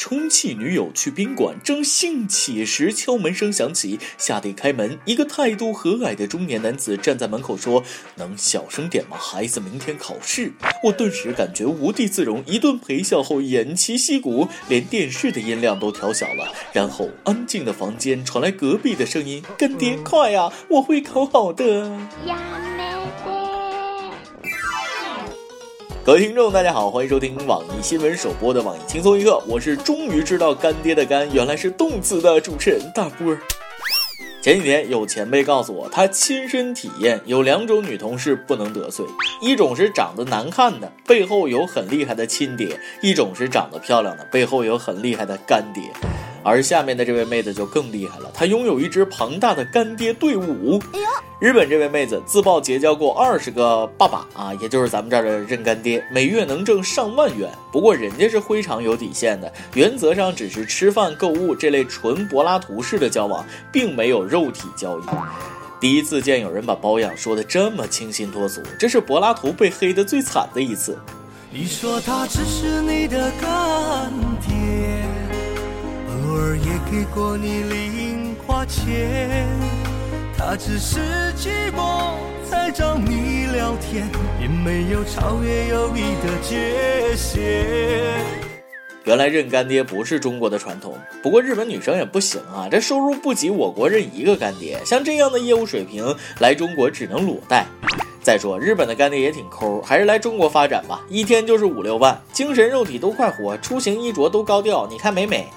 充气女友去宾馆，正兴起时，敲门声响起，下得开门，一个态度和蔼的中年男子站在门口说：“能小声点吗？孩子明天考试。”我顿时感觉无地自容，一顿陪笑后偃旗息鼓，连电视的音量都调小了。然后安静的房间传来隔壁的声音：“干爹，快呀，我会考好的。”呀各位听众，大家好，欢迎收听网易新闻首播的网易轻松一刻，我是终于知道干爹的干原来是动词的主持人大波。前几天有前辈告诉我，他亲身体验有两种女同事不能得罪，一种是长得难看的，背后有很厉害的亲爹；一种是长得漂亮的，背后有很厉害的干爹。而下面的这位妹子就更厉害了，她拥有一支庞大的干爹队伍。日本这位妹子自曝结交过二十个爸爸啊，也就是咱们这儿的认干爹，每月能挣上万元。不过人家是非常有底线的，原则上只是吃饭、购物这类纯柏拉图式的交往，并没有肉体交易。第一次见有人把包养说的这么清新脱俗，这是柏拉图被黑的最惨的一次。你说他只是你的干爹，偶尔也给过你零花钱。他只是寂寞在找你聊天，并没有超越友谊的界限。原来认干爹不是中国的传统，不过日本女生也不行啊，这收入不及我国认一个干爹，像这样的业务水平来中国只能裸贷。再说日本的干爹也挺抠，还是来中国发展吧，一天就是五六万，精神肉体都快活，出行衣着都高调，你看美美。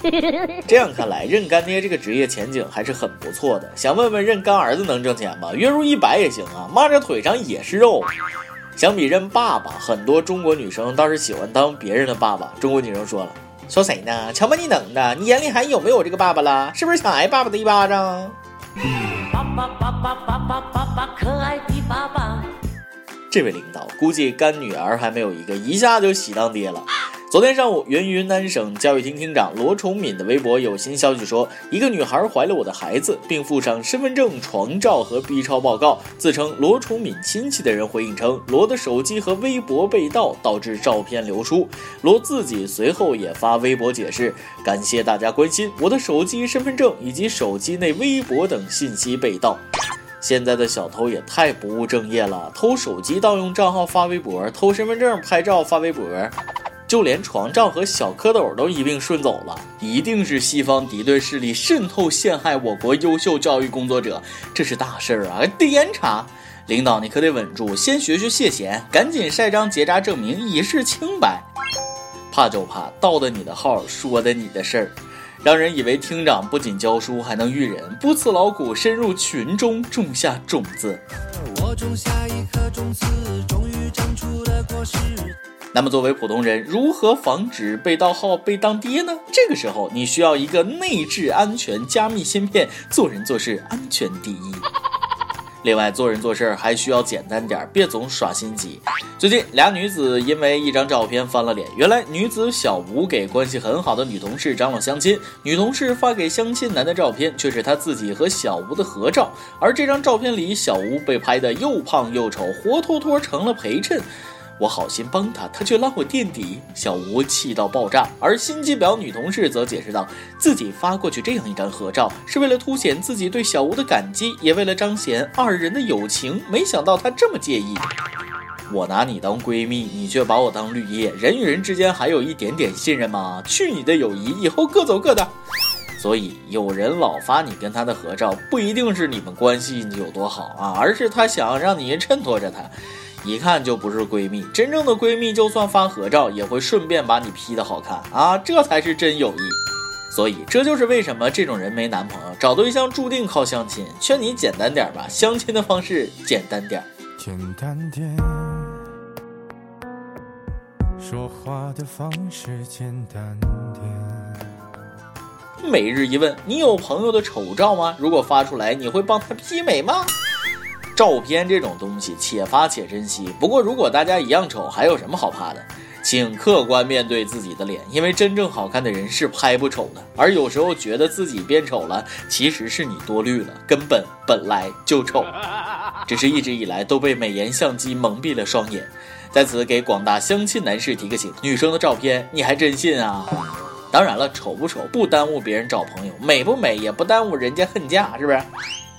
这样看来，认干爹这个职业前景还是很不错的。想问问认干儿子能挣钱吗？月入一百也行啊，妈这腿上也是肉。相比认爸爸，很多中国女生倒是喜欢当别人的爸爸。中国女生说了，说谁呢？瞧把你能的，你眼里还有没有这个爸爸了？是不是想挨爸爸的一巴掌？爸爸爸爸爸爸爸，可爱的爸爸。这位领导估计干女儿还没有一个，一下就喜当爹了。昨天上午，原云南省教育厅厅长罗崇敏的微博有新消息说，一个女孩怀了我的孩子，并附上身份证、床照和 B 超报告。自称罗崇敏亲戚的人回应称，罗的手机和微博被盗，导致照片流出。罗自己随后也发微博解释，感谢大家关心，我的手机、身份证以及手机内微博等信息被盗。现在的小偷也太不务正业了，偷手机盗用账号发微博，偷身份证拍照发微博。就连床罩和小蝌蚪都一并顺走了，一定是西方敌对势力渗透陷害我国优秀教育工作者，这是大事儿啊！得严查，领导你可得稳住，先学学谢贤，赶紧晒张结扎证明以示清白。怕就怕盗的你的号，说的你的事儿，让人以为厅长不仅教书还能育人，不辞劳苦深入群中种下种子。我种下一颗种子，终于长出。那么，作为普通人，如何防止被盗号被当爹呢？这个时候，你需要一个内置安全加密芯片，做人做事安全第一。另外，做人做事还需要简单点，别总耍心机。最近，俩女子因为一张照片翻了脸。原来，女子小吴给关系很好的女同事张罗相亲，女同事发给相亲男的照片却是她自己和小吴的合照，而这张照片里，小吴被拍得又胖又丑，活脱脱成了陪衬。我好心帮他，他却拉我垫底，小吴气到爆炸。而心机婊女同事则解释道，自己发过去这样一张合照，是为了凸显自己对小吴的感激，也为了彰显二人的友情。没想到他这么介意。我拿你当闺蜜，你却把我当绿叶，人与人之间还有一点点信任吗？去你的友谊，以后各走各的。所以有人老发你跟他的合照，不一定是你们关系有多好啊，而是他想让你衬托着他。一看就不是闺蜜，真正的闺蜜就算发合照，也会顺便把你 P 的好看啊，这才是真友谊。所以这就是为什么这种人没男朋友，找对象注定靠相亲。劝你简单点吧，相亲的方式简单点，简单点，说话的方式简单点。每日一问：你有朋友的丑照吗？如果发出来，你会帮他 P 美吗？照片这种东西，且发且珍惜。不过，如果大家一样丑，还有什么好怕的？请客观面对自己的脸，因为真正好看的人是拍不丑的。而有时候觉得自己变丑了，其实是你多虑了，根本本来就丑，只是一直以来都被美颜相机蒙蔽了双眼。在此给广大相亲男士提个醒：女生的照片你还真信啊？当然了，丑不丑不耽误别人找朋友，美不美也不耽误人家恨嫁，是不是？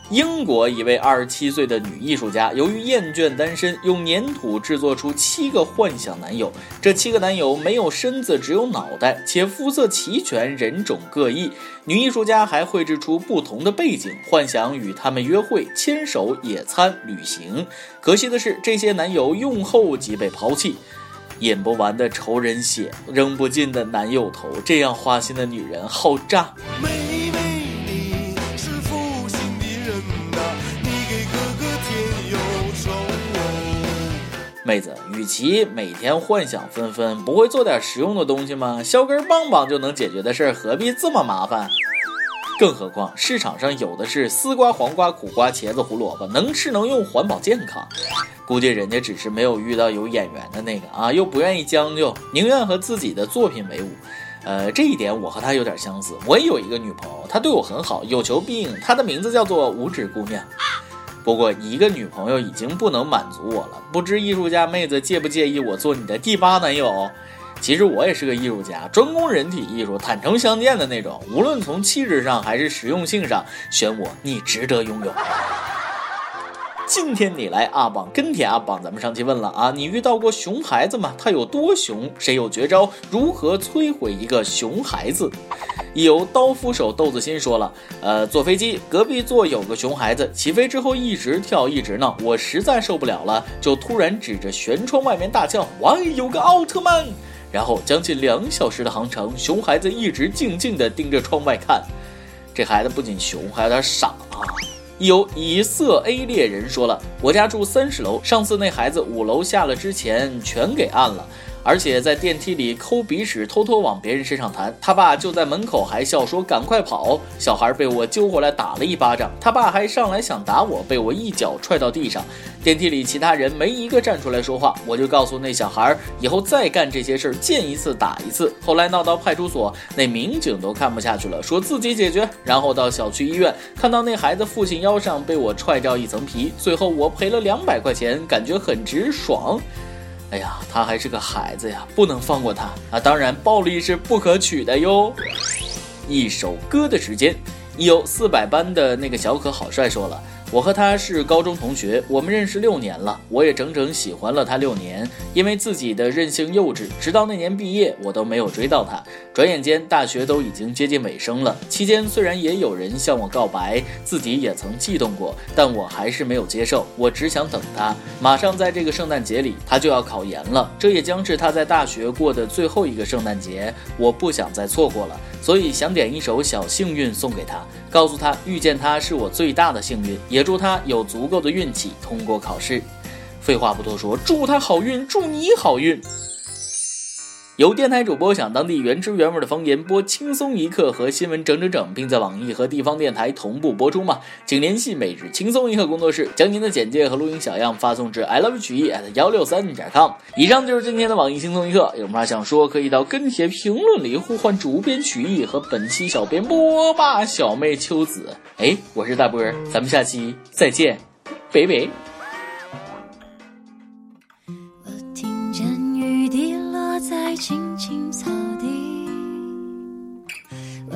英国一位二十七岁的女艺术家，由于厌倦单身，用粘土制作出七个幻想男友。这七个男友没有身子，只有脑袋，且肤色齐全，人种各异。女艺术家还绘制出不同的背景，幻想与他们约会、牵手、野餐、旅行。可惜的是，这些男友用后即被抛弃。饮不完的仇人血，扔不尽的男友头，这样花心的女人好渣。妹子，与其每天幻想纷纷，不会做点实用的东西吗？削根棒棒就能解决的事儿，何必这么麻烦？更何况市场上有的是丝瓜、黄瓜、苦瓜、茄子、胡萝卜，能吃能用，环保健康。估计人家只是没有遇到有眼缘的那个啊，又不愿意将就，宁愿和自己的作品为伍。呃，这一点我和他有点相似。我也有一个女朋友，她对我很好，有求必应。她的名字叫做五指姑娘。不过一个女朋友已经不能满足我了，不知艺术家妹子介不介意我做你的第八男友？其实我也是个艺术家，专攻人体艺术，坦诚相见的那种。无论从气质上还是实用性上，选我你值得拥有。今天你来阿榜跟帖阿榜，咱们上期问了啊，你遇到过熊孩子吗？他有多熊？谁有绝招？如何摧毁一个熊孩子？有刀斧手豆子心说了，呃，坐飞机隔壁座有个熊孩子，起飞之后一直跳一直闹，我实在受不了了，就突然指着舷窗外面大叫：“哇，有个奥特曼！”然后将近两小时的航程，熊孩子一直静静地盯着窗外看。这孩子不仅熊，还有点傻啊。有以色 A 猎人说了，我家住三十楼，上次那孩子五楼下了之前全给按了。而且在电梯里抠鼻屎，偷偷往别人身上弹。他爸就在门口还笑说：“赶快跑！”小孩被我揪回来打了一巴掌。他爸还上来想打我，被我一脚踹到地上。电梯里其他人没一个站出来说话，我就告诉那小孩，以后再干这些事儿，见一次打一次。后来闹到派出所，那民警都看不下去了，说自己解决。然后到小区医院，看到那孩子父亲腰上被我踹掉一层皮，最后我赔了两百块钱，感觉很值，爽。哎呀，他还是个孩子呀，不能放过他啊！当然，暴力是不可取的哟。一首歌的时间，有四百班的那个小可好帅说了。我和他是高中同学，我们认识六年了，我也整整喜欢了他六年。因为自己的任性幼稚，直到那年毕业，我都没有追到他。转眼间，大学都已经接近尾声了。期间虽然也有人向我告白，自己也曾悸动过，但我还是没有接受。我只想等他。马上在这个圣诞节里，他就要考研了，这也将是他在大学过的最后一个圣诞节。我不想再错过了，所以想点一首《小幸运》送给他，告诉他遇见他是我最大的幸运。也。也祝他有足够的运气通过考试。废话不多说，祝他好运，祝你好运。有电台主播想当地原汁原味的方言播轻松一刻和新闻整整整，并在网易和地方电台同步播出吗？请联系每日轻松一刻工作室，将您的简介和录音小样发送至 i love 曲艺 at 幺六三点 com。以上就是今天的网易轻松一刻，有啥想说可以到跟帖评论里呼唤主编曲艺和本期小编波霸小妹秋子。哎，我是大波儿，咱们下期再见，拜拜。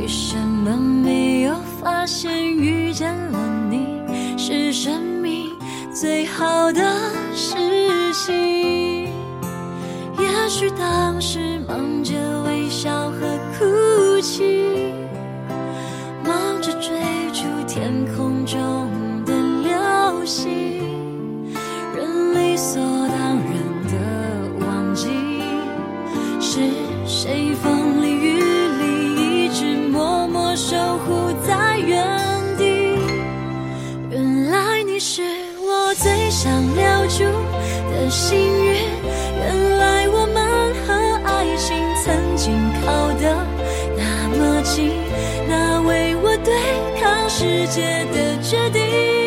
为什么没有发现遇见了你是生命最好的事情？也许当时忙着微笑那为我对抗世界的决定。